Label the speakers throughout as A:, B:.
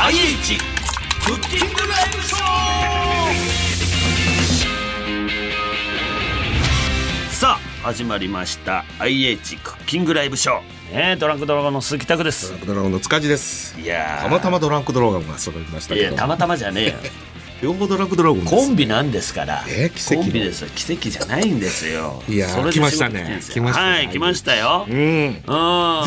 A: IH クッキングライブショー。さあ始まりました。IH クッキングライブショー。ねドランクドラゴンの鈴木拓です。
B: ドラゴンの塚地です。
A: いやー。
B: たまたまドランクドラゴンが揃いました
A: い
B: けど。
A: やたまたまじゃねえよ
B: 両方ドランクドラゴン
A: コンビなんですから。
B: えー奇跡の
A: コンビですよ。奇跡じゃないんですよ。
B: いや来ましたね
A: 来
B: ましたね
A: はい、来ましたよ。
B: うん
A: うん。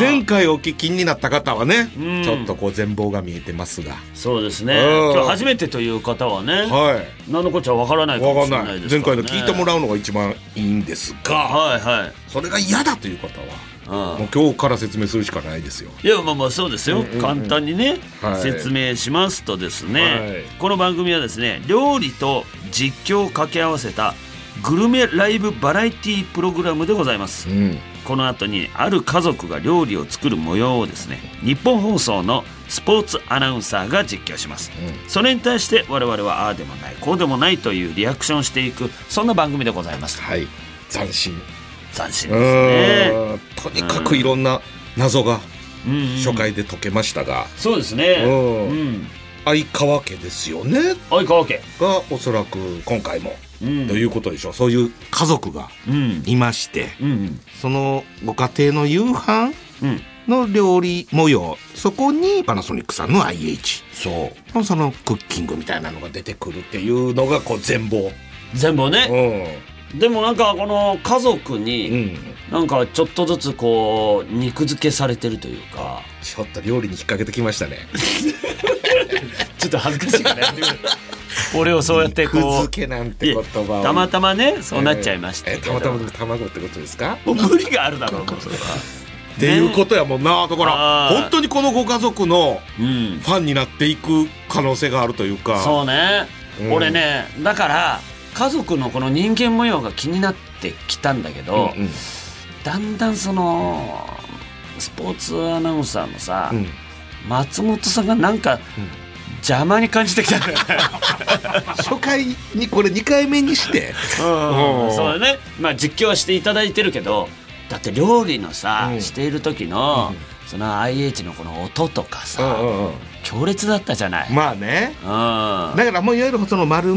B: 前回お聞きになった方はね、
A: ん
B: ちょっとこう全貌が見えてますが
A: そうですね。
B: うん
A: 今日初めてという方はね、
B: はい
A: 何のこっちゃわからないかもしれ
B: わかんない
A: です。
B: 前回の聞いてもらうのが一番いいんですが
A: はいはい。
B: それが嫌だという方は
A: うん
B: もう今日から説明するしかないですよ。
A: いやまあまあそうですよ、簡単にね、
B: はい。
A: 説明しますとですね、
B: はい。
A: この番組はですね料理と実況を掛け合わせたグルメライブバラエティプログラムでございます、
B: うん。
A: この後にある家族が料理を作る模様をですね日本放送のスポーツアナウンサーが実況します、それに対して我々はああでもないこうでもないというリアクションをしていくそんな番組でございます。
B: はい。斬新。う
A: 斬新ですね。
B: とにかくいろんな謎が
A: うん。うん
B: 初回で解けましたが、
A: そうですね。
B: うん。
A: うん。
B: 相川家ですよね。
A: 相川家。
B: がおそらく今回も、
A: うん。
B: ということでしょう。そういう家族が
A: うん。
B: いまして。
A: うん
B: そのご家庭の夕飯
A: うん。
B: の料理模様。そこにパナソニックさんの IH
A: そう。
B: のそのクッキングみたいなのが出てくるっていうのがこう全貌。
A: 全部ね。
B: う
A: でもなんかこの家族
B: ん、う
A: に
B: ん、
A: なんかちょっとずつこう肉付けされてるというか。
B: ちょっと料理に引っ掛けてきましたね。
A: ちょっと恥ずかしいよね。俺をそうやってこ
B: 肉
A: う
B: 付けなんて言葉を。
A: たまたまねそうなっちゃいましたけど、
B: えたまたま卵ってことですか？
A: もう無理があるだろうもうそれは。
B: っていうことやもんなだから。本当にこのご家族の
A: うん。
B: ファンになっていく可能性があるというか。
A: そうね、
B: うん。
A: 俺ねだから家族のこの人間模様が気になってきたんだけど、
B: うん
A: だんだんそのスポーツアナウンサーのさ、
B: うん。
A: 松本さんがなんか邪魔に感じてきた
B: 初回にこれ2回目にして。
A: うん。そうだね。まあ実況はしていただいてるけどだって料理のさ、
B: うん。
A: している時の、その IH のこの音とかさ、強烈だったじゃない、
B: まあね。
A: うん。
B: だからもういわゆるそのまる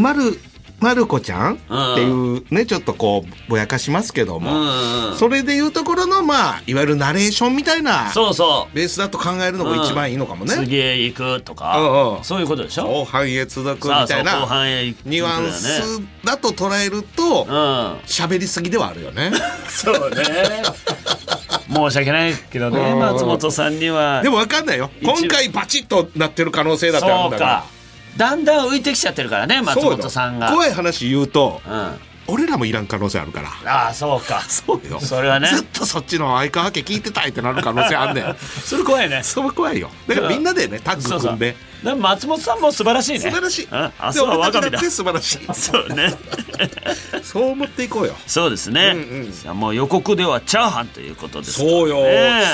B: まる子ちゃんっていうねちょっとこうぼやかしますけども、それでいうところのまあいわゆるナレーションみたいな
A: そうそ
B: ベースだと考えるのが一番いいのかも
A: う、
B: ね。
A: 次へ行くとか、そういうことでしょ？
B: 後半へ続くみたいな
A: 後半へ
B: ニュアンスだと捉えると
A: うん。
B: 喋りすぎではあるよね。
A: そうね。申し訳ないけどね。
B: うん。
A: 松本さんには。
B: でも分かんないよ。今回バチッとなってる可能性だってあるんだから。
A: か。だんだん浮いてきちゃってるからね松本さんが。
B: 怖い話言うと
A: うん。あ
B: 俺らもいらん可能性あるから。
A: あそうか。
B: そうよ。
A: それはね。
B: ずっとそっちの相川家聞いてたいってなる可能性あんねん。
A: それ怖いね。
B: それ怖いよ。だからみんなでねタッ
A: そうそう。
B: グ組んで
A: でも松本さんも素晴らしいね。
B: 素晴らしい。
A: うん。明日は我が身だ
B: って素晴らしい。
A: そうね。
B: そう思っていこうよ。
A: そうですね、
B: うんうん。
A: もう予告ではチャーハンということですね。
B: そうよ、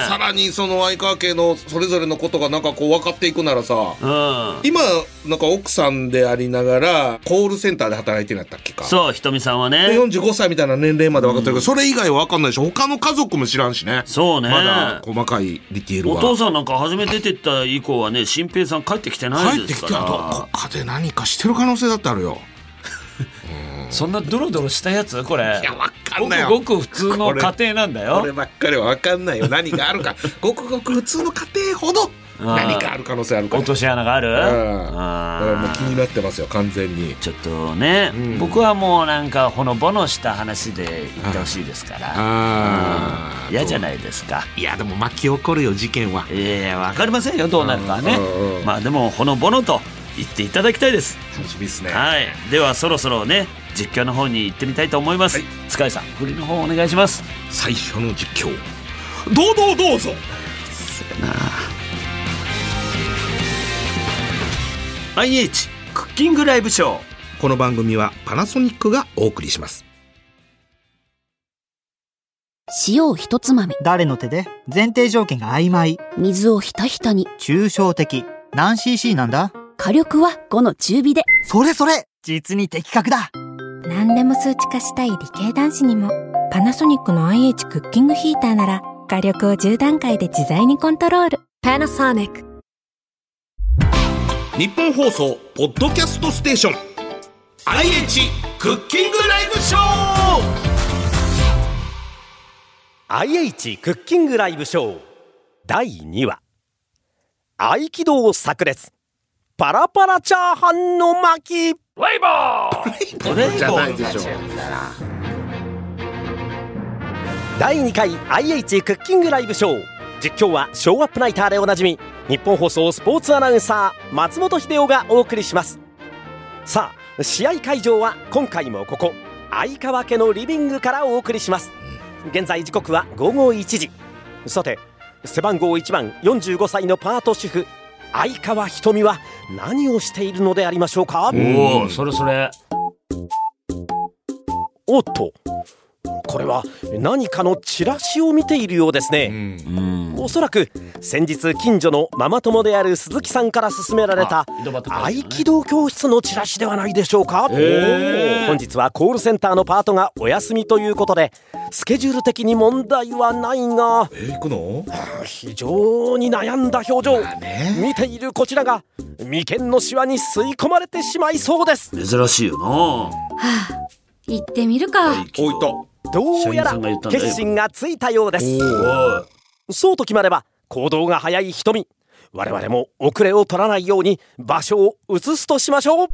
B: さらにその相川家のそれぞれのことがなんかこう分かっていくならさ
A: うん。
B: 今なんか奥さんでありながらコールセンターで働いてるんやったっけか。
A: そうひとみさんはね。
B: で45歳みたいな年齢まで分かってる。けど、それ以外は分かんないし他の家族も知らんしね。
A: そうね。
B: まだ細かいディテールは。
A: お父さんなんか初め出てった以降はね新平さん帰ってきてない
B: 帰ってきて
A: ですから
B: あとどっかで何かしてる可能性だってあるよ。
A: そんなドロドロしたやつ？これ。
B: いや分かん
A: ご
B: ないよ。
A: くごく普通の家庭なんだよ。
B: こればっかりは分かんないよ。何があるか。ごくごく普通の家庭ほど何かある可能性あるから。
A: 落とし穴がある？
B: うん。だからもう
A: あ
B: 気になってますよ完全に。
A: ちょっとね、
B: うん。
A: 僕はもうなんかほのぼのした話で言ってほしいですから。
B: あ
A: 嫌じゃないですか。
B: いやでも巻き起こるよ事件は。い
A: やいや分かりませんよどうなるかはね。
B: うんうん
A: まあでもほのぼのと言っていただきたいです。
B: 楽しみですね。
A: はい。ではそろそろね実況の方に行ってみたいと思います、
B: はい。
A: 塚井さん振りの方お願いします。
B: 最初の実況。堂々どうぞ
A: IH クッキングライブショー。
B: この番組はパナソニックがお送りします。
C: 塩を一つまみ、
D: 誰の手で？前提条件が曖昧。
C: 水をひたひたに、
D: 抽象的。何 cc なんだ？
C: 火力は5の中火で。
D: それそれ！実に的確だ。
E: 何でも数値化したい理系男子にもパナソニックの IH クッキングヒーターなら火力を10段階で自在にコントロール。Panasonic
B: 日本放送ポッドキャストステーション。
A: IH クッキングライブショー。
F: IH クッキングライブショー。第2話。合気道炸裂パラパラチャーハンの巻。
A: ライバー
B: トレイじゃないでしょ
F: 第2回 IH クッキングライブショー実況はショーアップナイターでおなじみ日本放送スポーツアナウンサー松本秀夫がお送りします。さあ試合会場は今回もここ相川家のリビングからお送りします。現在時刻は午後1時。さて背番号1番45歳のパート主婦相川ひとみは何をしているのでありましょうか？
A: おおそれそれ。
F: おっとこれは何かのチラシを見ているようですね、
A: うん。
F: おそらく先日近所のママ友である鈴木さんから勧められた合気道教室のチラシではないでしょうか、本日はコールセンターのパートがお休みということでスケジュール的に問題はないが
B: えー、行くの？
F: 非常に悩んだ表情。
B: ね。
F: 見ているこちらが眉間のシワに吸い込まれてしまいそうです。
A: 珍しいよな
G: 行ってみるか。
B: おいた
F: どうやら決心がついたようです。そうと決まれば行動が早い瞳。我々も遅れを取らないように場所を移すとしましょう。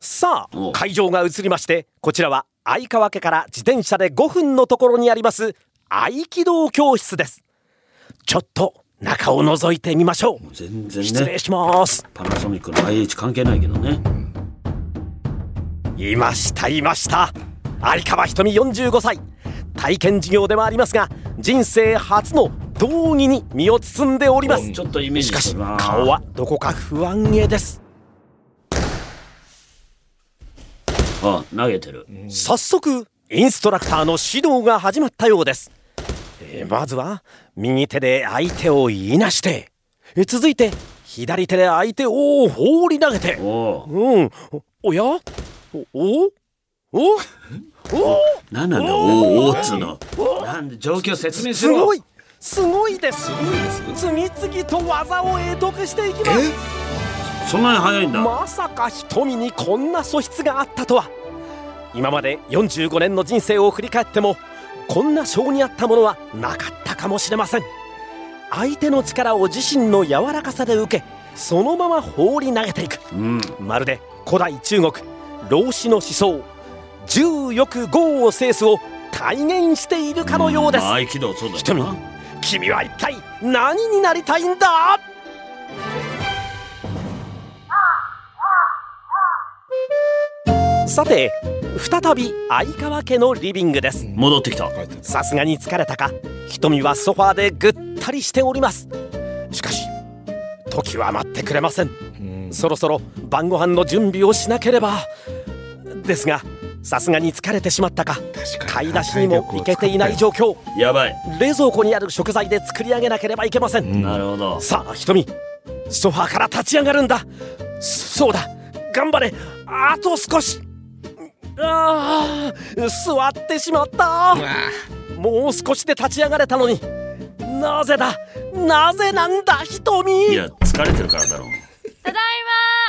F: さあ
A: お
F: 会場が移りましてこちらは相川家から自転車で5分のところにあります合気道教室です。ちょっと中を覗いてみましょう。
A: 全然
F: 失礼
A: ね
F: します。
A: パナソニックの IH 関係ないけどね。
F: いましたいました相川ひとみ45歳。体験授業ではありますが人生初の道着に身を包んでおります。
A: ちょっとイメー
F: しかし顔はどこか不安げです。
A: あ投げてる。
F: 早速インストラクターの指導が始まったようです、えーまずは右手で相手をいなしてえー続いて左手で相手を放り投げて。うん。おおや？おおお？お？
A: なんなんだおおっつうの。なんで状況説明しろ
F: すごい。すごいです。次々と技を得得していきます。
A: そんなに早いんだ。
F: まさか瞳にこんな素質があったとは。今まで45年の人生を振り返ってもこんな性に合ったものはなかったかもしれません。相手の力を自身の柔らかさで受けそのまま放り投げていく。
A: うん。
F: まるで古代中国老子の思想重欲豪を制すを体現しているかのようです。
A: ん合気道そうだな。
F: 君は一体何になりたいんだ？さて再び相川家のリビングです。
A: 戻ってきた。
F: さすがに疲れたか？瞳はソファーでぐったりしております。しかし時は待ってくれません。そろそろ晩ご飯の準備をしなければ。ですがさすがに疲れてしまったか。買い出しにも行けていない状況。
A: やばい。
F: 冷蔵庫にある食材で作り上げなければいけません、
A: なるほど。
F: さあ瞳ソファーから立ち上がるんだ。そそうだ。頑張れ。あと少し。ああ座ってしまった。もう少しで立ち上がれたのに。なぜだ？なぜなんだ？瞳
A: いや疲れてるからだろう。
G: ただい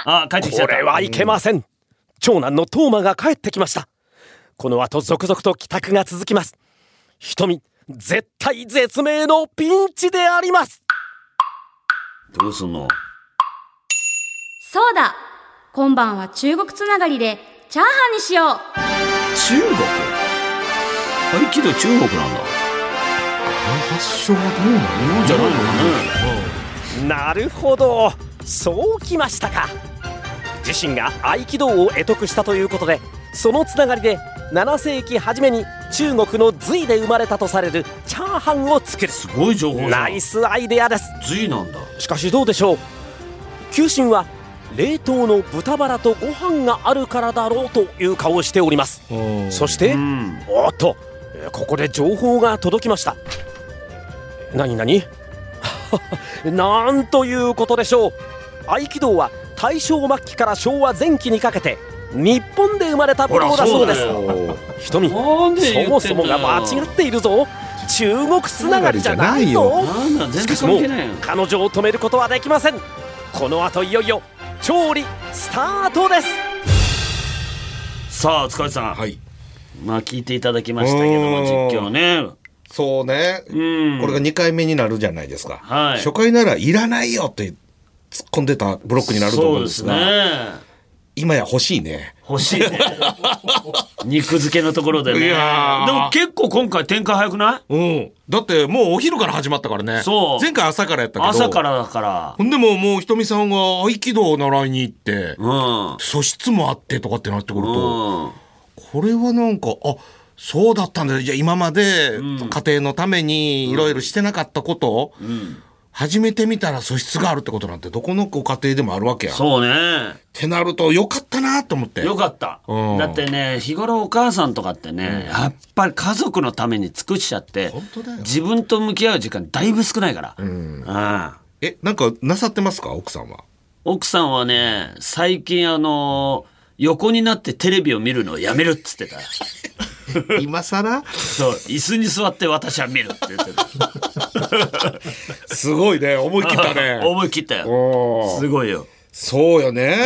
A: あ帰ってきちゃった。
F: これはいけません長男のトーマが帰ってきました。この後続々と帰宅が続きます。瞳絶対絶命のピンチであります。
A: どうすんの？
G: そうだ。今晩は中国つながりでチャーハンにしよう。
A: 中国？合気道中国なんだ。
B: 発祥はどうなの？
A: 日本じゃないのかね
F: なるほど。そうきましたか自身が合気道を得得したということでそのつながりで7世紀初めに中国の隋で生まれたとされるチャーハンを作る。
A: すごい情報
F: ナイスアイデアです。
A: 隋なんだ。
F: しかしどうでしょう。球審は冷凍の豚バラとご飯があるからだろうという顔をしております。そして
A: うん。
F: おっとえーここで情報が届きました。何何？なんということでしょう。合気道は大正末期から昭和前期にかけて日本で生まれた武道だそうです。
A: ほらそう
F: 瞳
A: なんで言ってんだよ。
F: そもそもが間違っているぞ。中国つながりじゃないぞ。しかしもう彼女を止めることはできません。この後いよいよ調理スタートです。
A: さあ塚地さん、
B: はい。
A: まあ聞いていただきましたけども
B: うん。
A: 実況ね。
B: そうね。
A: うん。
B: これが2回目になるじゃないですか。
A: はい。
B: 初回ならいらないよって突っ込んでたブロックになると思うんですが、今や欲しいね。
A: 欲しいね。肉漬けのところでね。
B: い
A: でも結構今回展開早くない？
B: うん。だってもうお昼から始まったからね。
A: そう。
B: 前回朝からやったけど。
A: 朝からだから。
B: ほんでももうひとみさんが合気道を習いに行って、
A: うん。
B: 素質もあってとかってなってくると、
A: うん。
B: これはなんか、あ、そうだったんだ。じゃあ今まで家庭のためにいろいろしてなかったことを、始めてみたら素質があるってことなんてどこのご家庭でもあるわけや。っ
A: そうね
B: てなるとよかったなと思って。
A: よかった。
B: うん
A: だってね、日頃お母さんとかってね、やっぱり家族のために尽くしちゃって
B: 本当だよ、
A: 自分と向き合う時間だいぶ少ないから。うん
B: え、なんかなさってますか？奥さんは。
A: 奥さんはね、最近あの横になってテレビを見るのをやめるっつってた。
B: 今更？
A: そう、椅子に座って私は見るって言ってた。
B: すごいね。思い切ったね。
A: 思い切ったよ。すごいよ。
B: そうよね。そう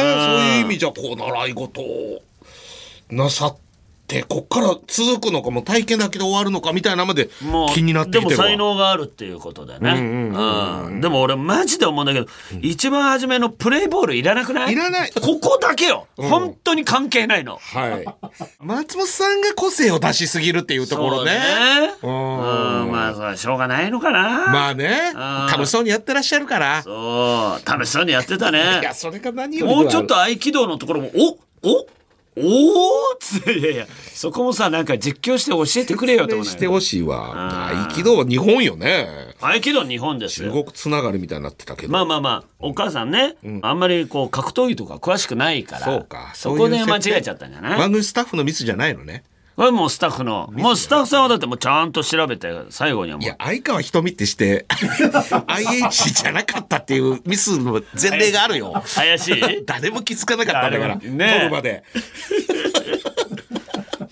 B: いう意味じゃ、こう、習い事をなさって、こっから続くのかも、体験だけで終わるのかみたいなまで
A: もう、
B: 気になってきてるわ。
A: でも才能があるっていうことだよね。うんでも俺マジで思うんだけど、一番初めのプレイボールいらなくない？
B: いらない
A: ここだけよ。本当に関係ないの。
B: はい。松本さんが個性を出しすぎるっていうところね。
A: そう
B: ん
A: うん、まあしょうがないのかな。
B: まあね、
A: うん
B: 楽しそうにやってらっしゃるから。
A: そう、楽しそうにやってた
B: い
A: ね
B: や、。それが何より
A: もうちょっと合気道のところも、おおおーっついやいや、そこもさ、なんか実況して教えてくれよと思う
B: してほしいわ。合気道は日本よね。
A: 合気道日本ですよ。
B: 中国つながりみたいになってたけど。
A: まあまあまあ、お母さんね、あんまりこう格闘技とか詳しくないから、
B: そうか。
A: そこで間違えちゃったんじゃない？
B: 番組スタッフのミスじゃないのね。
A: これもうスタッフの、もうスタッフさんはだってもうちゃんと調べて、最後にはもう
B: いや、相川瞳ってして、IH じゃなかったっていうミスの前例があるよ。
A: 怪しい
B: 誰も気づかなかったんだから、
A: ね
B: 撮るまで。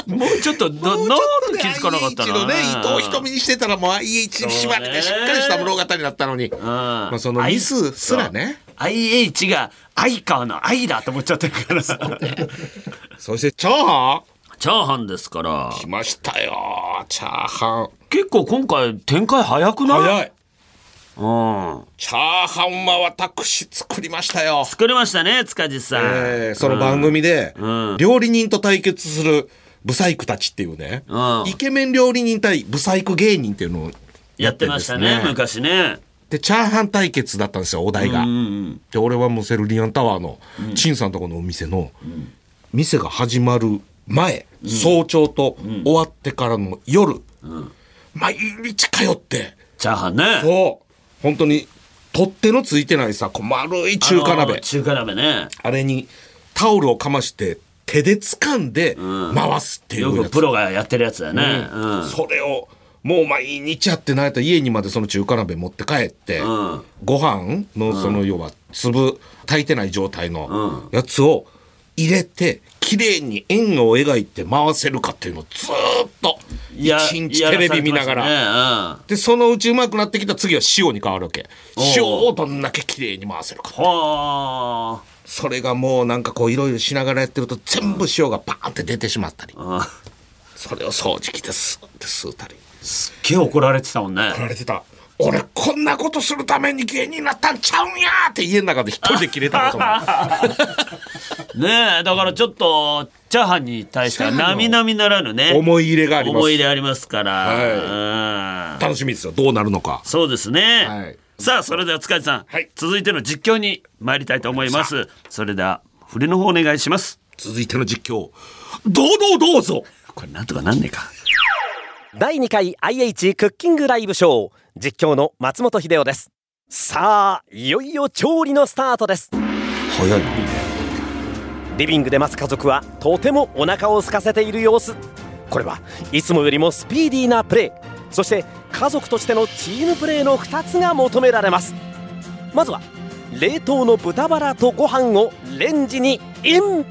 A: もうちょっと、ななん
B: もうちょっと
A: で気づかなかったの
B: ね、伊藤瞳にしてたらもう IH に縛れてしっかりした物語だったのに。まあそのミスすらね。
A: IH が相川の愛だと思っちゃってるから。チ
B: そしてチャーハ
A: ャーハンですから
B: ン。来ましたよ。チャーハン。
A: 結構今回展開早くない？
B: 早い。
A: うん。
B: チャーハンは私作りましたよ。
A: 作りましたね、塚地さん。
B: えーその番組で、
A: ん
B: 料理人と対決するブサイクたちっていうね、
A: うん
B: イケメン料理人対ブサイク芸人っていうのを
A: やってましたね、昔ね。
B: で、チャーハン対決だったんですよ、お題が。
A: うん。
B: で、俺はもうセルリアンタワーの、陳さんとこのお店の、店が始まる前、早朝と終わってからの夜、毎日通って、
A: チャーハンね。
B: そう、本当に、取っ手のついてないさ、こう丸い中華鍋。
A: 中華鍋ね。
B: あれにタオルをかまして手で掴んで回すっていうやつ。
A: よくプロがやってるやつだよね。うん。
B: それをもう毎日やってないと家にまでその中華鍋持って帰って、
A: ん
B: ご飯のその要は粒炊いてない状態のやつを入れて綺麗に円を描いて回せるかっていうのをずーっと一
A: や
B: 日テレビ見ながら。
A: ら。
B: で、そのうちうまくなってきた次は塩に変わるわけ。塩をどんだけ綺麗に回せるか。
A: は
B: それがもうなんかこういろいろしながらやってると全部塩がバーンって出てしまったり。
A: あ。
B: それを掃除機でスーって吸うたり。
A: すっげえ怒られてたもんね。
B: 怒られてた。俺こんなことするために芸人になったんちゃうんやーって家の中で一人で切れたことも。
A: ねえ、だからちょっと、チャーハンに対しては並々ならぬね。
B: 思い入れがあります
A: 思い入れありますから。
B: は
A: うん
B: 楽しみですよ。どうなるのか。
A: そうですね。
B: はい
A: さあ、それでは塚地さん、
B: はい
A: 続いての実況に参りたいと思います。それでは、振りの方お願いします。
B: 続いての実況。どうぞどうぞ
A: これなんとかなんねえか。
F: 第2回 IH クッキングライブショー実況の松本秀夫です。さあいよいよ調理のスタートです。
B: 早い
F: リビングで待つ家族はとてもお腹を空かせている様子。これはいつもよりもスピーディーなプレー。そして家族としてのチームプレーの2つが求められます。まずは冷凍の豚バラとご飯をレンジにイン。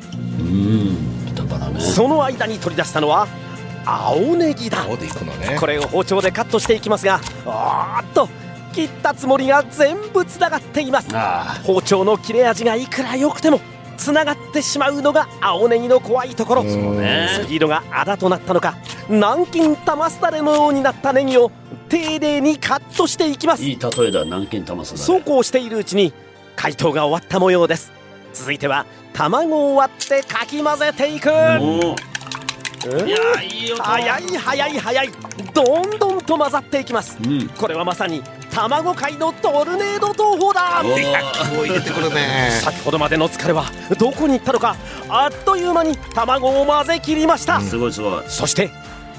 A: 豚バラね。
F: その間に取り出したのは青ネギだ。
B: 青でいくのね。
F: これを包丁でカットしていきますがあーっと切ったつもりが全部つながっています。
A: あ。
F: 包丁の切れ味がいくら良くてもつながってしまうのが青ネギの怖いところ。
A: ね。
F: スピードがあだとなったのか南京玉すだれのようになったネギを丁寧にカットしていきます。
A: いい例えだ南京玉すだ
F: そうこうしているうちに解凍が終わった模様です。続いては卵を割ってかき混ぜていく
A: いいい音
F: 早い早い早い。どんどんと混ざっていきます。
A: うん。
F: これはまさに卵界のトルネード投法だ。先ほどまでの疲れはどこに行ったのかあっという間に卵を混ぜ切りました、
A: すごいすごい。
F: そして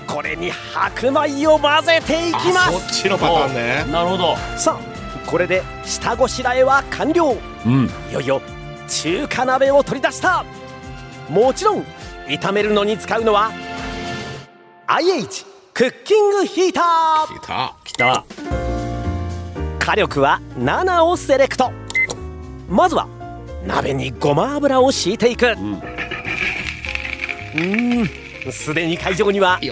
F: これに白米を混ぜていきま
B: そっちのパターンね。
A: なるほど。
F: すさあこれで下ごしらえは完了。
A: うん。
F: いよいよ中華鍋を取り出した。もちろん炒めるのに使うのは IH クッキングヒーター。
B: 来た
A: きた。
F: 火力は7をセレクト。まずは鍋にごま油を敷いていく。うん。すでに会場にはい
B: い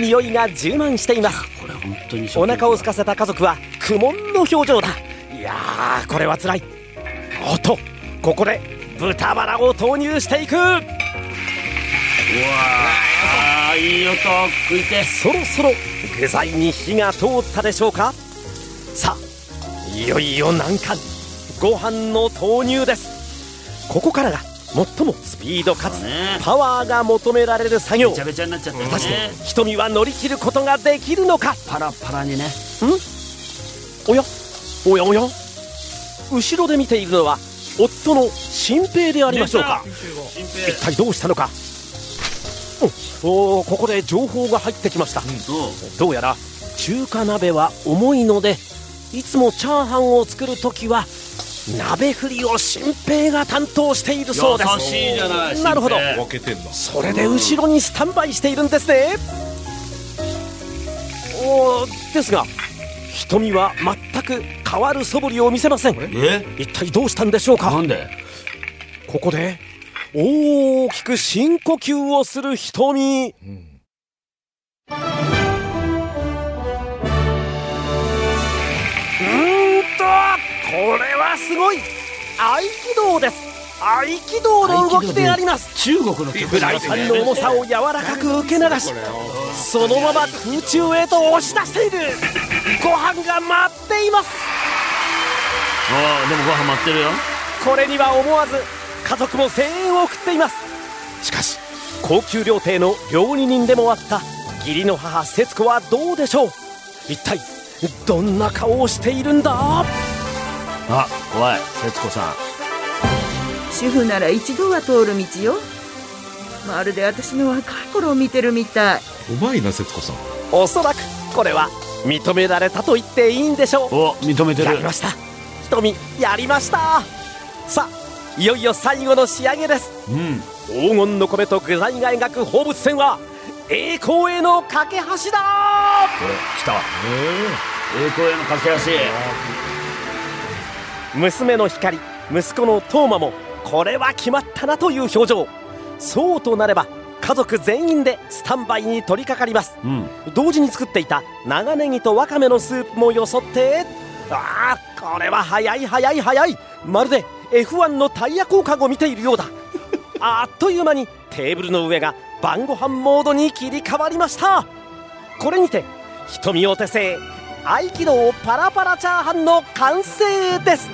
F: 匂いが充満しています。
A: これ本当に
F: お腹を空かせた家族は苦悶の表情だ。いやーこれはつらい。おっとここで豚バラを投入していく。
A: うわあーいい音食いて。
F: そろそろ具材に火が通ったでしょうか？さあいよいよ難関。ご飯の投入です。ここからが最もスピードかつパワーが求められる作業。果たして
A: ね
F: 瞳は乗り切ることができるのか？
A: パラパラにね。
F: おや？おやおや？後ろで見ているのは夫の新平でありましょうか。
A: 新
F: 一体どうしたのか？おおここで情報が入ってきました、
A: そう
F: どうやら中華鍋は重いのでいつもチャーハンを作るときは鍋振りを新平が担当しているそうです。
A: 優しいじゃない
F: なるほど。
A: 新平
B: 分けてんだ
F: それで後ろにスタンバイしているんですね。おーですが瞳は全く変わる素振りを見せません。
A: え？
F: 一体どうしたんでしょうか？
A: なんで？
F: ここで大きく深呼吸をする瞳、うーんとこれはすごい。合気道です。合気道の動きであります。
A: 中国の曲
F: フライパンの重さを柔らかく受け流しそのまま空中へと押し出している。ご飯が待っています。
A: ああでもご飯待ってるよ。
F: これには思わず家族も声援を送っています。しかし高級料亭の料理人でもあった義理の母節子はどうでしょう？一体どんな顔をしているんだ？
A: あ怖い節子さん。
H: 主婦なら一度は通る道よ。まるで私の若い頃を見てるみたい。う
B: まいな節子さん。
F: おそらくこれは認められたと言っていいんでしょう。
A: お認めてる。
F: やりました。瞳やりました。さあいよいよ最後の仕上げです。
A: うん。
F: 黄金の米と具材が描く放物線は栄光への架け橋だ。
A: これ来た。栄光への架け橋。
F: 娘の光息子のトーマもこれは決まったなという表情。そうとなれば家族全員でスタンバイに取り掛かります。
A: うん。
F: 同時に作っていた長ネギとわかめのスープもよそってああこれは早い早い早い。まるで F1 のタイヤ交換を見ているようだ。あっという間にテーブルの上が晩ご飯モードに切り替わりました。これにて瞳お手製合気道パラパラチャーハンの完成です。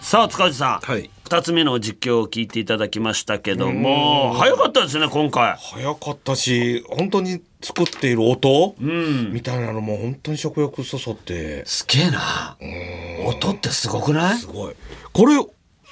A: おさあ塚地さん、
B: はい
A: 2つ目の実況を聞いていただきましたけども早かったですね今回。
B: 早かったし本当に作っている音、
A: うん。
B: みたいなのも本当に食欲そそって。
A: すげえな。音ってすごくない？
B: すごい。これ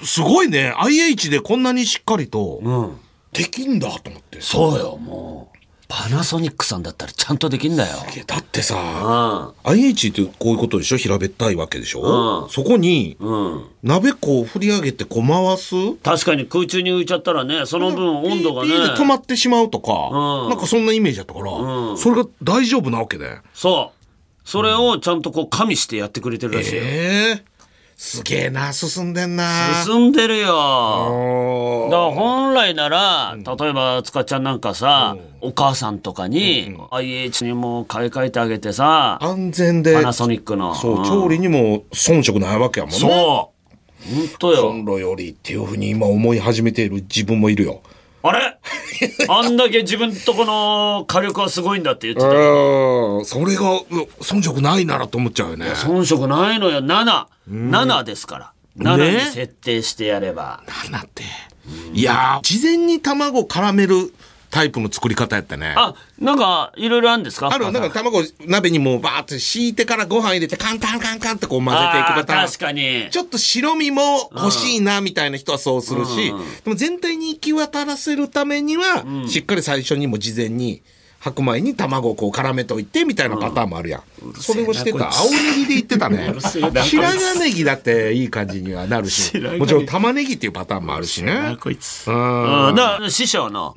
B: すごいね。IH でこんなにしっかりと
A: うん。
B: できんだと思って。
A: そうよもうパナソニックさんだったらちゃんとできんだよ。
B: だってさ
A: う
B: IH ってこういうことでしょ？平べったいわけでしょ、
A: うん。
B: そこに
A: んうん。
B: 鍋こう振り上げてこう回す？
A: 確かに空中に浮いちゃったらねその分温度がね。
B: ピーで止まってしまうとか、
A: うん。
B: なんかそんなイメージだったから、
A: うん。
B: それが大丈夫なわけで。
A: そう。それをちゃんとこう加味してやってくれてるらしいよ、
B: ええすげえな進んでんな。
A: 進んでるよ。だから本来なら、例えば塚ちゃんなんかさ、お母さんとかに、IH にもう買い替えてあげてさ、
B: 安全で。
A: パナソニックの。
B: そう、
A: ん。
B: 調理にも遜色ないわけやもんね
A: そう。本当よ。
B: コンロよりっていうふうに今思い始めている自分もいるよ
A: あれ？あんだけ自分とこの火力はすごいんだって言ってた
B: それがう遜色ないならと思っちゃうよね
A: 遜色ないのよ。7。7ですから。7に設定してやれば。
B: なんていやー事前に卵絡めるタイプの作り方やったね
A: あ、なんか、いろいろあるんですか？
B: あるなんか卵鍋にもうバーって敷いてからご飯入れてカンカンカンカンってこう混ぜていくパターン
A: 確かに。
B: ちょっと白身も欲しいなみたいな人はそうするし、でも全体に行き渡らせるためには、しっかり最初にも事前に白米に卵をこう絡めといてみたいなパターンもあるやん。それをしてた。青ネギで言ってたね。白髪ネギだっていい感じにはなるし、もちろん玉ねぎっていうパターンもあるしね。
A: こいつ。
B: うん
A: うん。だから、師匠の、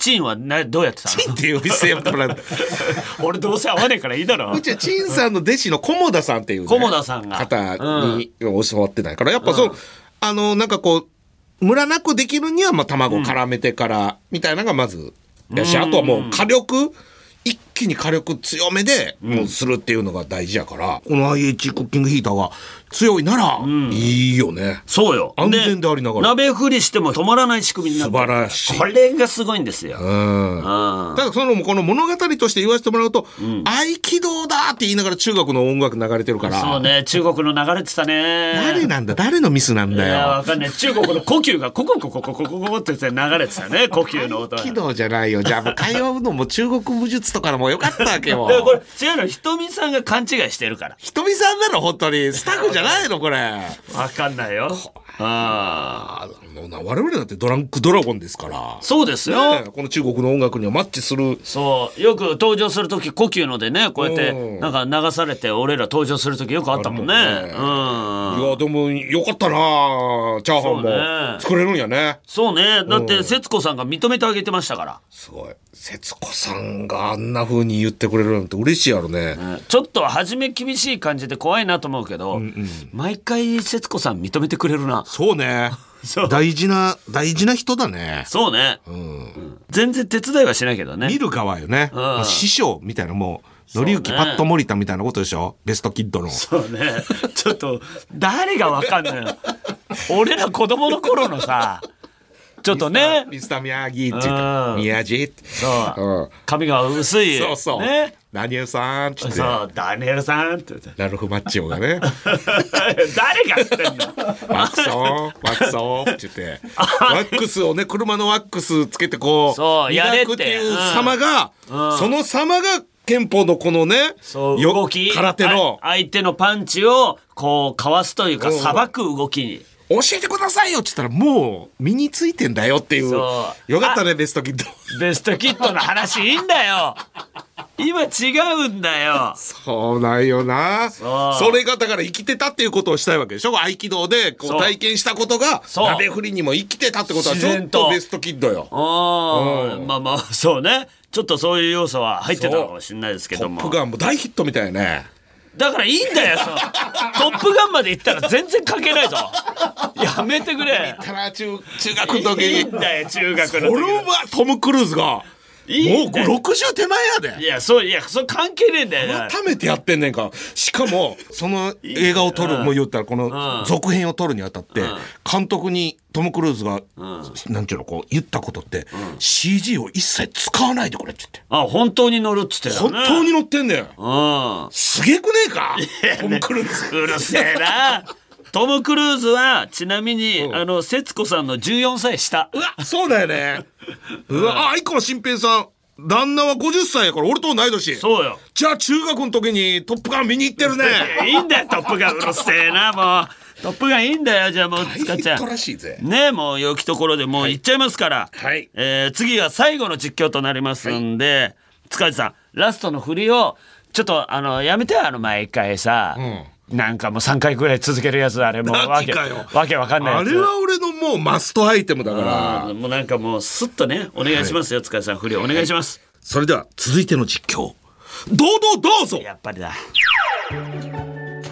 A: チンはなどうやってたの？
B: チンっていう店やってもらう。
A: 俺どうせ合わねえからいいだろ
B: う。ちはチンさんの弟子の菰田さんっていう、ね、
A: 菰田さんが
B: 方に教わってないから、やっぱそう、あの、なんかこう、ムラなくできるには、まあ、卵絡めてから、みたいなのがまず、やし、あとはもう火力、一気に火力強めで、もうするっていうのが大事やから、この IH クッキングヒーターが強いなら、いいよね。
A: そうよ。
B: 安全でありながら
A: 鍋振りしても止まらない仕組みになってる
B: 素晴らしい
A: これがすごいんですよ。
B: うん。
A: うん
B: ただそのこの物語として言わせてもらうと、合気道だって言いながら中国の音楽流れてるから、
A: そうね、中国の流れてたね。
B: 誰なんだ？誰のミスなんだ
A: いや、
B: よ。
A: わかんない。中国の呼吸がココココココココって流れてたね、呼吸の音が。
B: 合気道じゃないよ。じゃあもう通うのも中国武術とかのもよかったわけよ
A: これ違うの、ひとみさんが勘違いしてるから。
B: ひとみさんなの本当に。スタッフじゃないのこれ。
A: わかんないよ。ああ。
B: 我々だってドランクドラゴンですから。
A: そうですよ。
B: ねえこの中国の音楽にはマッチする。
A: そう。よく登場するとき、呼吸のでね、こうやって、
B: うん
A: なんか流されて、俺ら登場するときよくあったもんね。
B: ある
A: うん。
B: いや、でもよかったなチャーハンも作れるんやね。
A: そうね。だって、節子さんが認めてあげてましたから。
B: すごい。節子さんがあんな風に言ってくれるなんて嬉しいやろね。
A: ちょっと初め厳しい感じで怖いなと思うけど、毎回節子さん認めてくれるな。
B: そうね
A: そう。
B: 大事な、大事な人だね。
A: そうね。うん全然手伝いはしないけどね。
B: 見る側よね。
A: うん
B: もう師匠みたいなもう、のりゆきパッド森田みたいなことでしょ？ベストキッドの。
A: そうね。ちょっと、誰がわかんないの俺ら子供の頃のさ、ちょっとね、
B: ミスター宮城って言って
A: うん
B: 宮地って。
A: そう
B: うん
A: 髪が薄い。
B: そうそう。
A: ね。
B: 何ゆさんって言って。
A: そう、ダニエルさんって。
B: ラルフマッチオがね。
A: 誰が知ってんの？
B: ワックソン、ワックソンって言って。ワックスをね、車のワックスつけてこう、
A: そうやれって
B: っていう様が、
A: うん
B: その様が憲法のこのね、
A: そう、
B: よ
A: 動き。
B: 空手の、
A: あ相手のパンチを、こう、かわすというか、
B: うん
A: さばく動きに。
B: 教えてくださいよって言ったら、もう身についてんだよっていう。
A: そう
B: よかったね、ベストキッド。
A: ベストキットの話いいんだよ今違うんだよ
B: そうなんよな。
A: そ
B: れがだから生きてたっていうことをしたいわけでしょ？合気道でこ
A: そうう
B: 体験したことが、鍋振りにも生きてたってことはちょっ
A: と
B: とベストキッドよ。
A: あ
B: うん
A: まあまあ、そうね。ちょっとそういう要素は入ってたかもしれないですけ
B: トッ
A: ども。
B: プガンも大ヒットみたいやね。
A: だからいいんだよ、そのトップガンまで行ったら全然関係ないぞ。やめてくれ。
B: ただ中、中学の時に。
A: いいんだよ、中学
B: こ
A: の時
B: れはトム・クルーズが、
A: いいんだよ
B: 60手前やで。
A: いや、そう、いや、それ関係ねえんだよ。
B: 改めてやってんねんか。しかも、その映画を撮る、もう言ったら、この続編を撮るにあたって、監督にトム・クルーズが、なんていうの、こう、言ったことって、CG を一切使わないでくれって言って。
A: あ、本当に乗るっつって。
B: 本当に乗ってんだよ。
A: うん。
B: すげくねえか？トム・クルーズ。
A: うるせえな。トム・クルーズは、ちなみに、
B: うん
A: あの、節子さんの14歳下。
B: うわ、そうだよね。うわ、あ、相川新平さん。旦那は50歳やから俺と同い年。
A: そうよ。
B: じゃあ中学の時にトップガン見に行ってるね。
A: いいんだよ、トップガン。うるせえな、もう。トップガンいいんだよ、じゃあもう、
B: 大
A: 使っちゃう
B: ヒット。らしいぜ。
A: ねえ、もう、良きところでもう行っちゃいますから。
B: はい
A: えー次が最後の実況となりますんで、塚地さん、ラストの振りを、ちょっと、あの、やめてよ、あの、毎回さ。なんかもう3回ぐらい続けるやつ、あれもう、わけ、わけわかんないやつ。
B: あれは俺のもうマストアイテムだから。
A: もうなんかもう、スッとね、お願いしますよ、塚地さん、振りお願いします。
B: それでは続いての実況。堂々どうぞ
A: やっぱりだ。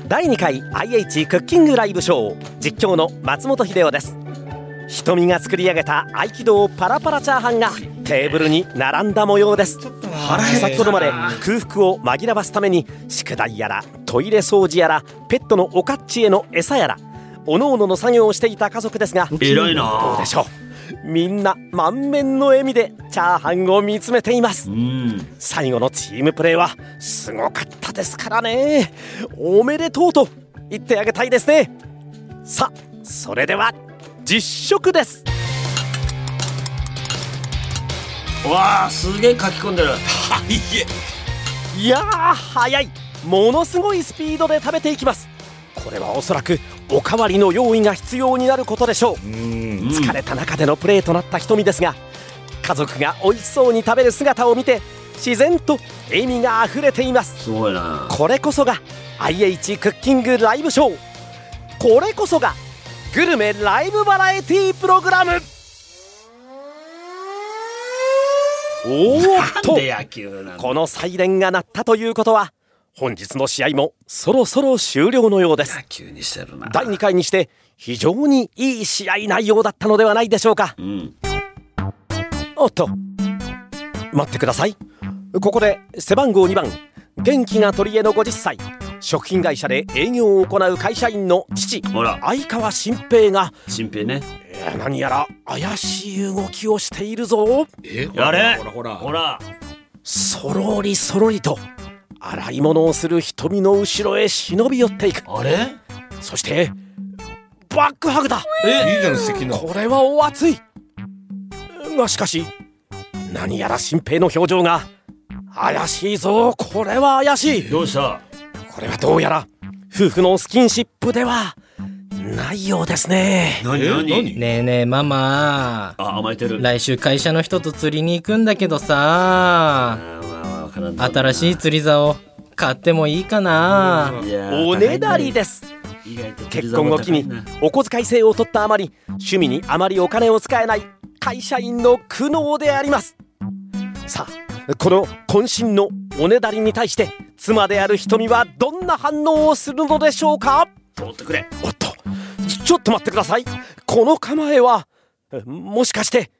F: 第2回 IH クッキングライブショー実況の松本秀夫です瞳が作り上げた合気道パラパラチャーハンがテーブルに並んだ模様です。先ほどまで空腹を紛らわすために宿題やらトイレ掃除やらペットのおかっちへの餌やらおのおのの作業をしていた家族ですが
A: 偉いな。
F: どうでしょう？みんな満面の笑みでチャーハンを見つめています。
A: うん。
F: 最後のチームプレーはすごかったですからね。おめでとうと言ってあげたいですね。さあそれでは実食です
A: わあすげえ書き込んでる。
F: いやー早い。ものすごいスピードで食べていきます。これはおそらくおかわりの用意が必要になることでしょう。
B: うん。
F: 疲れた中でのプレーとなった瞳ですが家族が美味しそうに食べる姿を見て自然と笑みがあふれています。
A: すごいな。
F: これこそが IH クッキングライブショー。これこそがグルメライブバラエティプログラムおーっとこのサイレンが鳴ったということは本日の試合もそろそろ終了のようです。
A: 野球にしてるな。
F: 第2回にして非常にいい試合内容だったのではないでしょうか。
A: うん。
F: おっと待ってください。ここで背番号2番元気が取り柄の50歳食品会社で営業を行う会社員の父
A: ほら。
F: 相川新平が
A: 新平ね
F: えー何やら怪しい動きをしているぞ。
B: え
A: やれ。
B: ほらほら。
A: ほら。
F: そろりそろりと洗い物をする瞳の後ろへ忍び寄っていく。
A: あれ？
F: そしてバックハグだ。
B: え？いいじゃん素敵な
F: これはお熱い。がしかし何やら新平の表情が怪しいぞ。これは怪しい。
A: どうした？
F: これはどうやら夫婦のスキンシップではないようですね。
B: え
A: 何？何？
B: 何
I: ねえねえママ。
A: あ甘えてる。
I: 来週会社の人と釣りに行くんだけど
A: あ
I: さ
A: ーまあまあわからんな
I: 新しい釣り竿買ってもいいかな。
F: おねだりです。結婚を機にお小遣い制を取ったあまり趣味にあまりお金を使えない会社員の苦悩であります。さあこの渾身のおねだりに対して妻である瞳はどんな反応をするのでしょうか？
A: 通ってくれ。
F: おっとちちょっと待ってください。この構えはえもしかして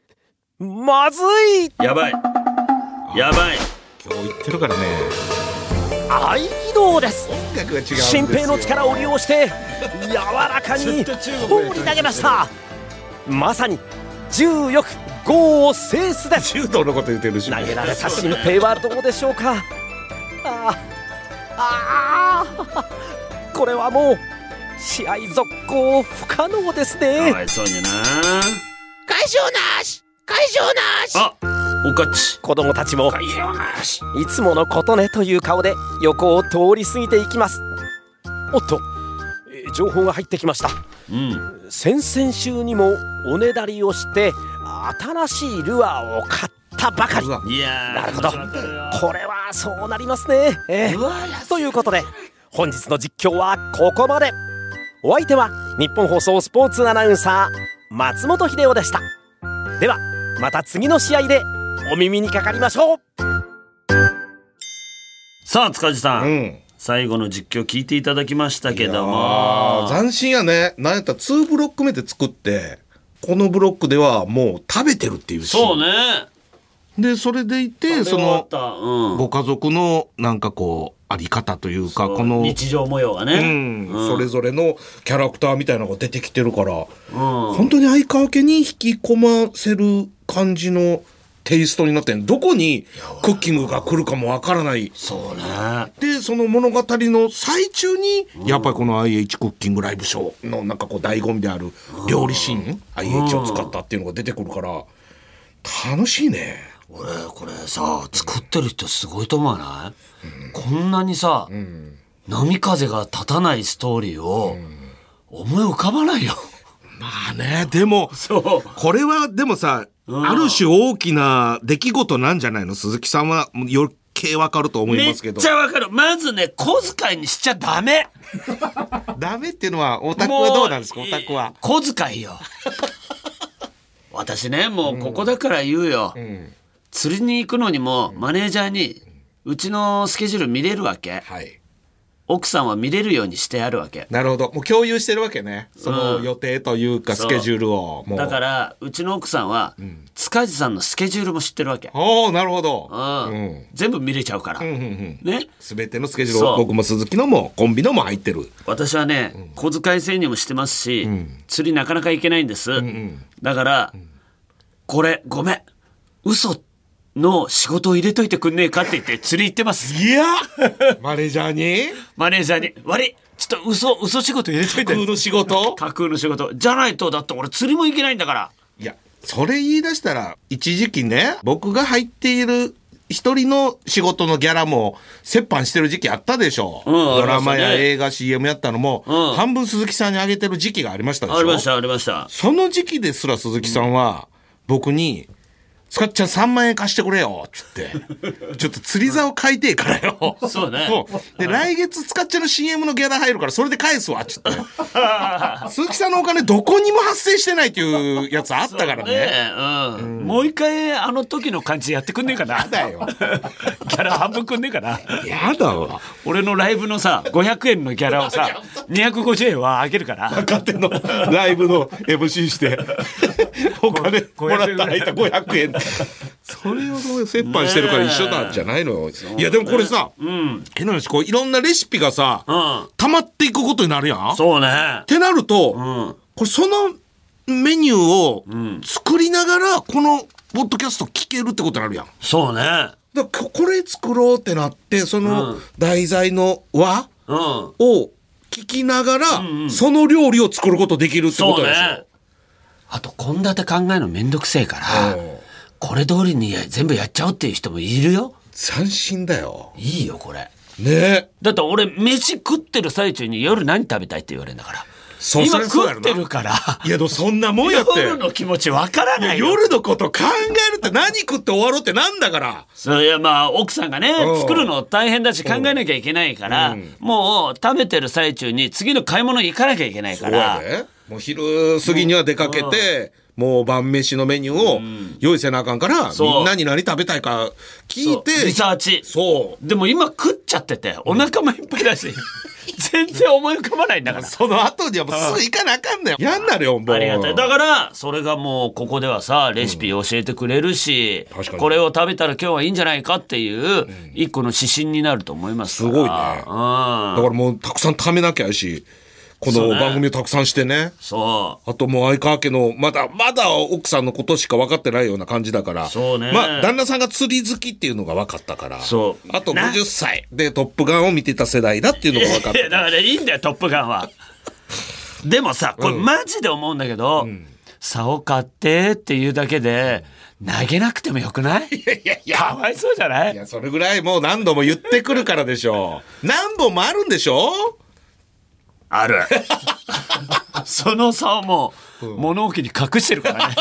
F: まずい。
A: やばい。やばい。
B: 今日言ってるからね。
F: 合気道です。
B: 音楽が違うんですよ。
F: 新平の力を利用して柔らかに放り投げました。まさに重力豪を制すです。
B: 柔道のこと言ってるし
F: 投げられた新平はどうでしょうか。あーあー。これはもう試合続行不可能です
A: か
F: ね
A: わいそうにな。
D: 会場なし！会場なし！
A: あおかっち。
F: 子供たちも。
A: 会場なし。
F: いつものことねという顔で横を通り過ぎていきます。おっとえー情報が入ってきました。
A: うん。
F: 先々週にもおねだりをして新しいルアーを買ったばかり。
B: うわ
A: いやー
F: なるほど。これはそうなりますね、ええ
A: うわ安い。
F: ということで本日の実況はここまでお相手は日本放送スポーツアナウンサー松本秀夫でした。ではまた次の試合でお耳にかかりましょう。
A: さあ塚地さん、
B: うん。
A: 最後の実況聞いていただきましたけども。
B: 斬新やね。なんやったら2ブロック目で作ってこのブロックではもう食べてるっていうし
A: そうね。
B: でそれでいてその
A: うん。
B: ご家族のなんかこうあり方というかこの
A: 日常模様がね、
B: うん
A: うん。
B: それぞれのキャラクターみたいなのが出てきてるから、
A: うん。
B: 本当に相川家に引き込ませる感じのテイストになってんどこにクッキングが来るかもわからない。
A: そうね。
B: でその物語の最中に、やっぱりこの IH クッキングライブショーのなんかこう醍醐味である料理シーン、IH を使ったっていうのが出てくるから楽しいね
A: 俺これさ作ってる人すごいと思わない、こんなにさ、波風が立たないストーリーを思い浮かばないよ。
B: まあねでも
A: そう。
B: これはでもさ、ある種大きな出来事なんじゃないの？鈴木さんは余計わかると思い
A: めっ
B: ますけど。
A: ちゃわかる。まずね小遣いにしちゃダメ。
B: ダメっていうのはオタクはどうなんですか？オタクは。
A: 小遣いよ。私ねもうここだから言うよ、
B: ん
A: 釣りに行くのにもマネージャーにうちのスケジュール見れるわけ。
B: はい。
A: 奥さんは見れるようにしてあるわけ。
B: なるほど。もう共有してるわけね。その
A: うん
B: 予定というかスケジュールを。もう。
A: だからうちの奥さんは、塚地さんのスケジュールも知ってるわけ、
B: おおなるほど。
A: うん。
B: うん。
A: 全部見れちゃうから、
B: うんうんうん。
A: ね。
B: 全てのスケジュールを僕も鈴木のもコンビのも入ってる。
A: 私はね、小遣い制にもしてますし、
B: ん。
A: 釣りなかなか行けないんです、
B: ん
A: だから、これごめん。嘘の仕事を入れといてくんねえかって言って釣り行ってます。
B: いやマネージャーに？
A: マネージャーに「悪い。ちょっと嘘嘘仕事入れといて。
B: 空の仕事？
A: 架空の仕事。じゃないとだって俺釣りも行けないんだから。
B: いやそれ言い出したら一時期ね僕が入っている一人の仕事のギャラも折半してる時期あったでしょ、
A: う。ん
B: ドラマや映画 CM やったのも、
A: うん。
B: 半分鈴木さんにあげてる時期がありましたでしょ。
A: ありましたありました。
B: その時期ですら鈴木さんは僕に「つかっちゃん3万円貸してくれよ」っつって「ちょっと釣り竿買いてえからよ」
A: そうね。
B: で来月つかっちゃんの CM のギャラ入るからそれで返すわっつって。鈴木さんのお金どこにも発生してないっていうやつあったからね。
A: ね。えうん、もう一回あの時の感じやってくんねえかな。
B: だよ。
A: ギャラ半分くんねえかな。
B: やだわ。
A: 俺のライブのさ500円のギャラをさ250円はあげるから。
B: 若手のライブの MC して お金もらったらいた500円 それを折半してるから一緒なんじゃないの？よいやでもこれさ
A: うん。
B: 変な話こういろんなレシピがさ
A: うん。
B: 溜まっていくことになるやん。っ
A: そうね。
B: てなると
A: うん。
B: これそのメニューを
A: ん。
B: 作りながらこのポッドキャスト聞けるってことになるやん。
A: そうね。
B: だからここれ作ろうってなってその
A: うん。
B: 題材の和
A: うん。
B: を聞きながら、
A: んうん。
B: その料理を作ることできるってことでしょ。
A: ね。あと献立考えるのめんどくせえから
B: う。ん
A: これ通りに全部やっちゃおうっていう人もいるよ。
B: 斬新だよ。
A: いいよこれ。
B: ね。
A: だって俺飯食ってる最中に夜何食べたいって言われるんだから。
B: そうそ
A: 今食ってるから。
B: いやでもそんなもんやって。
A: 夜の気持ちわからないよ。
B: 夜のこと考えるって何食って終わろうってなんだから。
A: そういやまあ奥さんがね
B: うん。
A: 作るの大変だし考えなきゃいけないから、もう食べてる最中に次の買い物行かなきゃいけないか
B: そうや
A: ら
B: で。もう昼過ぎには出かけて、もう晩飯のメニューを用意せなあかんから、みんなに何食べたいか聞いて。
A: リサーチ
B: そう。
A: でも今食っちゃっててお腹もいっぱいだし 全然思い浮かばないんだから
B: その後にはもうすぐ行かなあかんのよ。嫌になるよ、もう。
A: ありがたい。だから、それがもう、ここではさ、レシピ教えてくれるし、
B: 確かに
A: これを食べたら今日はいいんじゃないかっていう、一個の指針になると思います。
B: すごいね
A: うん。
B: だからもうたくさん貯めなきゃやし、この番組をたくさんしてね。
A: そ
B: あともう相川家の、まだ、まだ奥さんのことしか分かってないような感じだから。
A: そうね
B: まあ、旦那さんが釣り好きっていうのが分かったから。
A: そう
B: あと
A: な
B: 50歳でトップガンを見てた世代だっていうのが分かっ
A: う。いや、だ
B: た。
A: からいいんだよ、トップガンは。でもさ、これマジで思うんだけど、竿買ってっていうだけで、投げなくてもよくない？
B: いやいやいや。
A: かわいそうじゃない？
B: いや、それぐらいもう何度も言ってくるからでしょう。何本もあるんでしょ
A: ある。その竿も、物置に隠してるからね。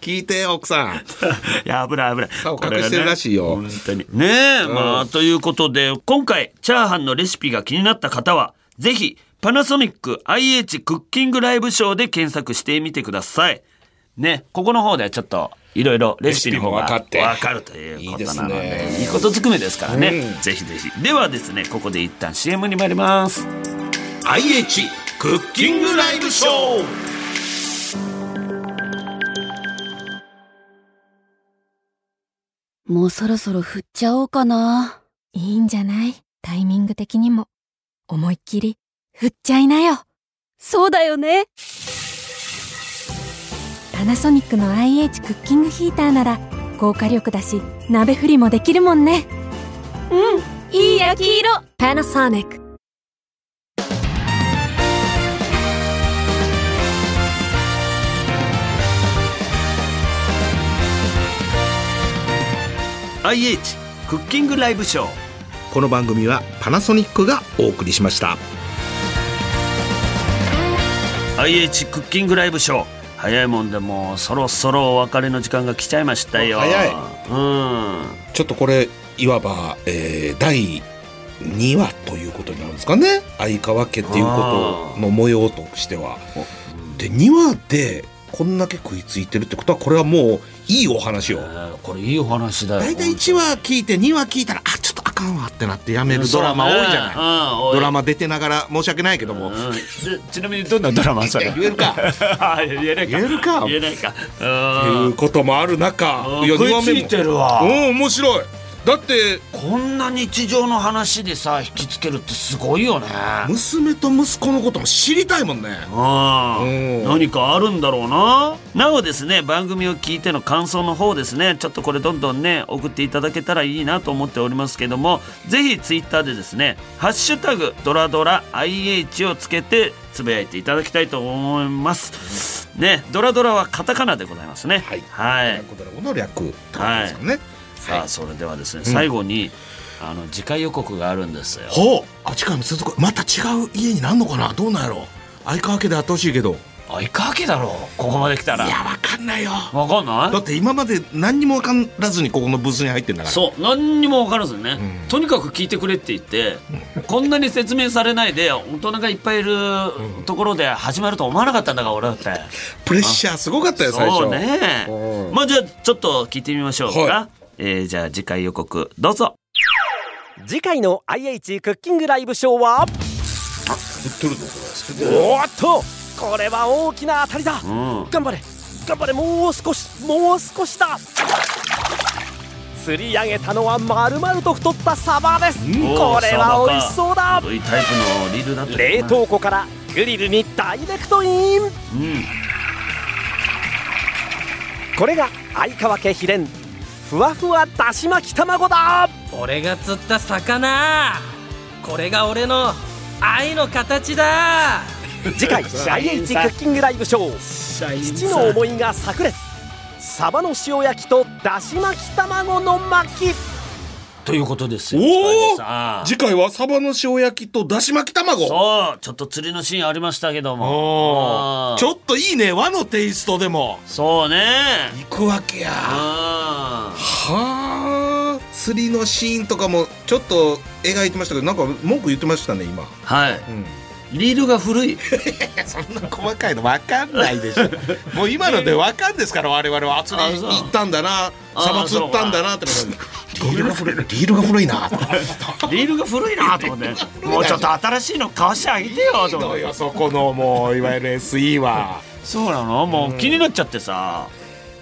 B: 聞いて、奥さん。
A: いや、危ない危ない。
B: 竿隠してるらしいよ
A: 本当に。ねえ、まあ、ということで、今回、チャーハンのレシピが気になった方は、ぜひ、パナソニック IH クッキングライブショーで検索してみてください。ね、ここの方ではちょっと、いろいろレシピの方が
B: 分かって
A: わかるということなので、
B: いいですね
A: いいことずくめですからね。
B: うん
A: ぜひぜひ。ではですね、ここで一旦 CM に参ります。
B: IH クッキングライブショー
C: もうそろそろ振っちゃおうかな。
E: いいんじゃない？タイミング的にも。思いっきり、振っちゃいなよ。
C: そうだよね。
E: パナソニックの IH クッキングヒーターなら、高火力だし、鍋振りもできるもんね。
C: うん、いい焼き色。
E: パナソニック。
A: IH クッキングライブショー。
B: この番組はパナソニックがお送りしました。
A: IH クッキングライブショー早いもんでもうそろそろお別れの時間が来ちゃいましたよ。
B: 早い。
A: うん。
B: ちょっとこれいわば、えー第2話ということになるんですかね。相川家っていうことの模様としては。で2話でこんだけ食いついてるってことはこれはもういいお話よ。
A: えーこれいいお話だよ。
B: 大体1話聞いて2話聞いたらあちょっとあかかんわってなってやめるドラマ多いじゃない、
A: そうねうん
B: ドラマ出てながら申し訳ないけども、
A: うん。でちなみにどんなドラマ？それ。
B: 言えるか。
A: あ言えないか。
B: 言えるか。
A: 言えないか。
B: っていうこともある中
A: うん。食いついてるわ。
B: うん面白いだって
A: こんな日常の話でさ引きつけるってすごいよね。
B: 娘と息子のことも知りたいもんね。
A: うん。何かあるんだろうな。なおですね番組を聞いての感想の方ですね。ちょっとこれどんどんね送っていただけたらいいなと思っておりますけども。ぜひツイッターでですね「ハッシュタグドラドラ IH」をつけてつぶやいていただきたいと思います。ねドラドラはカタカナでございますね。
B: はい。
A: はい、
B: ドラゴンの略ですよね、
A: さあそれではですね最後に、あの次回予告があるんですよ。
B: ほう。あ次回も続くまた違う家になんのかな？どうなんやろ相川家であってほしいけど。
A: 相川家だろここまで来たら。
B: いやわかんないよ。
A: わかんない？
B: だって今まで何にも分からずにここのブースに入ってんだから。
A: そう。何にも分からずにね、
B: うん。
A: とにかく聞いてくれって言って、こんなに説明されないで大人がいっぱいいるところで始まると思わなかったんだから俺だって。
B: プレッシャーすごかったよ最初
A: そうね。
B: うん
A: まあじゃあちょっと聞いてみましょうか、
B: は
A: えーじゃあ次回予告どうぞ。
F: 次回の IH クッキングライブショーは？
B: 振ってるぞこ
F: おーっとこれは大きな当たりだ。
A: うん。
F: 頑張れ。頑張れ。もう少しもう少しだ。釣り上げたのは丸々と太ったサバです。これは美味しそうだ。
A: V タイプのリールだったか。な
F: 冷凍庫からグリルにダイレクトイン。
A: うん。
F: これが相川家秘伝ふわふわだし巻き卵だ。
I: 俺が釣った魚。これが俺の愛の形だ。
F: 次回 IH クッキングライブショー。父の思いが炸裂。サバの塩焼きとだし巻き卵の巻き
A: ということですよ。
B: おお次回はサバの塩焼きとだし巻き卵。
A: そう。ちょっと釣りのシーンありましたけども。
B: ちょっといいね。和のテイストでも。
A: そうね。
B: 行くわけや。
A: あ
B: はあ。釣りのシーンとかもちょっと描いてましたけどなんか文句言ってましたね今。
A: はい、
B: ん
A: リールが古い。
B: そんな細かいの分かんないでしょ。もう今ので分かんですから我々は。釣り行ったんだな。
A: あ
B: サバ釣ったんだなってリールが古い。リールが古いな。
A: リールが古いなと思って。もうちょっと新しいの買わしてあげてよと思って。
B: そこのもういわゆる SE は。
A: そうなの？もう気になっちゃってさ。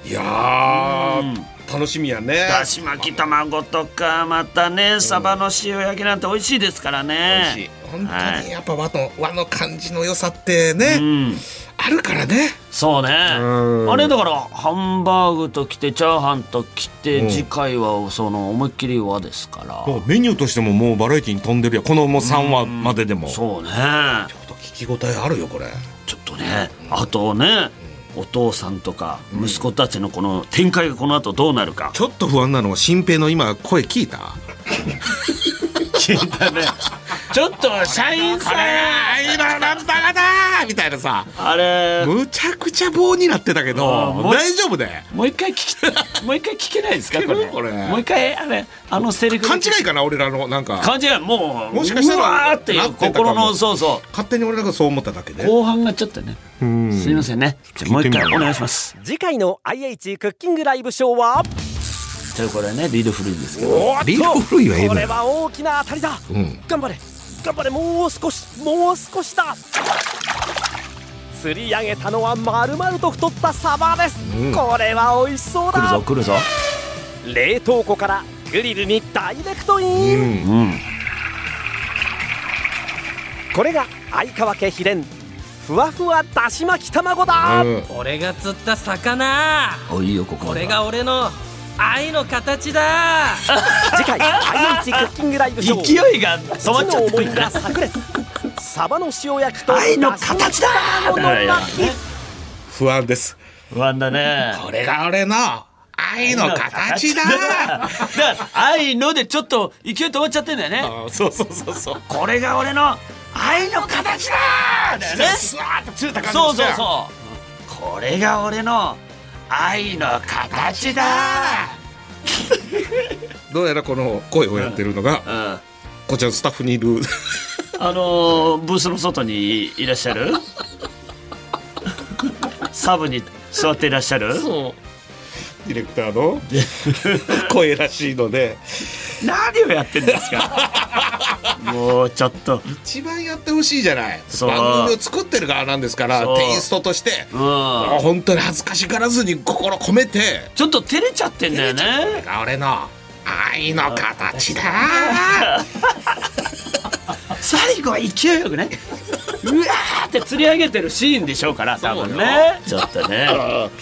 B: いやー、
A: うん。
B: 楽しみやね。
A: だし巻き卵とかまたねサバの塩焼きなんて美味しいですからね
B: 本
A: はい。
B: 当にやっぱ和の和の感じの良さってね、
A: うん。
B: あるからね。
A: そうね。
B: うん。
A: あれだからハンバーグときてチャーハンときて、
B: うん。
A: 次回はその思いっきり和ですから。
B: メニューとしてももうバラエティに飛んでるやんこのもう3話まででも、ちょ
A: そうね。
B: っと聞き応えあるよこれ。
A: ちょっとね。あとねお父さんとか息子たちのこの展開がこの後どうなるか。
B: ちょっと不安なのは新平の今声聞いた？
A: 聞いたね。ちょっと社員さん
B: 今なんだかだみたいなさ。
A: あれ。
B: むちゃくちゃ棒になってたけど
A: もう
B: 大丈夫で。
A: もう一回聞きもう一回聞けないですかこれ。
B: これ。
A: もう一回あれあのセリフ
B: 勘違いかな俺らのなんか。
A: 勘違いもう
B: もしかしたら
A: うわーっていう
B: なってたかも。
A: 心のそうそ
B: 勝手に俺らがそう思っただけで。
A: う後半がちょっとね
B: うん。
A: すいませんね。じゃあもう一回お願いします。
F: 次回の IH クッキングライブショーは？
A: というこれね。リード古いんですけど。
B: リード古いはええ
F: これは大きな当たりだ、
B: うん。
F: 頑張れ。頑張れ。もう少し。もう少しだ。釣り上げたのは丸々と太ったサバです、
B: うん。
F: これは美味しそう
A: 来る
F: だ
A: ぞ来るぞ。
F: 冷凍庫からグリルにダイレクトイン、
B: うん。
A: うん。
F: これが相川家秘伝。ふわふわだし巻き卵だ、
B: うん。
I: 俺が釣った魚。
A: おいいよここ
I: これが俺の愛の形だ。
F: 次回 IH クッキングライブショー。
A: 勢いが止まっちゃってる。
F: が炸裂サバの塩焼きと
A: 愛の形だ。
B: 不安です。
A: 不安だね。
B: これが俺の愛の形だ。
A: だ。から愛のでちょっと勢い止まっちゃってんだよね。
B: あそうそうそうそう。
A: これが俺の愛の形だ。だよね。そうそう
B: う
A: そう。これが俺の愛の形だ。
B: どうやらこの声をやってるのが
A: うん。
B: こちらのスタッフにいる。
A: あのーブースの外にいらっしゃる？サブに座っていらっしゃる？
B: ディレクターの声らしいので
A: 何をやってんですか？もうちょっと。
B: 一番やってほしいじゃない。番組を作ってる側なんですからテイストとして。
A: うん。
B: もう本当に恥ずかしがらずに心込めて。
A: ちょっと照れちゃってんだよね。
B: が俺の愛の形だ
A: 最後は勢いよくね。うわーって釣り上げてるシーンでしょうから多分ね。ちょっとね。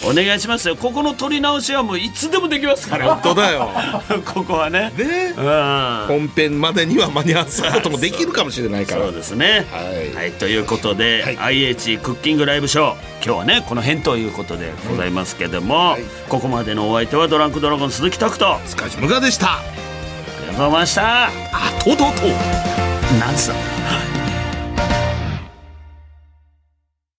A: お願いしますよ。ここの撮り直しはもういつでもできますから。
B: 本当だよ。
A: ここはね。
B: ね。
A: うん。
B: 本編までには間に合わせることもできるかもしれないから。
A: そうですね。
B: はい。
A: はい、ということで、IH クッキングライブショー今日はねこの辺ということでございますけども、
B: はい。
A: ここまでのお相手はドランクドラゴン鈴木拓人。あ
B: スカジムガでした。
A: りがとうございました。
B: あとうとうとう
A: なんつったの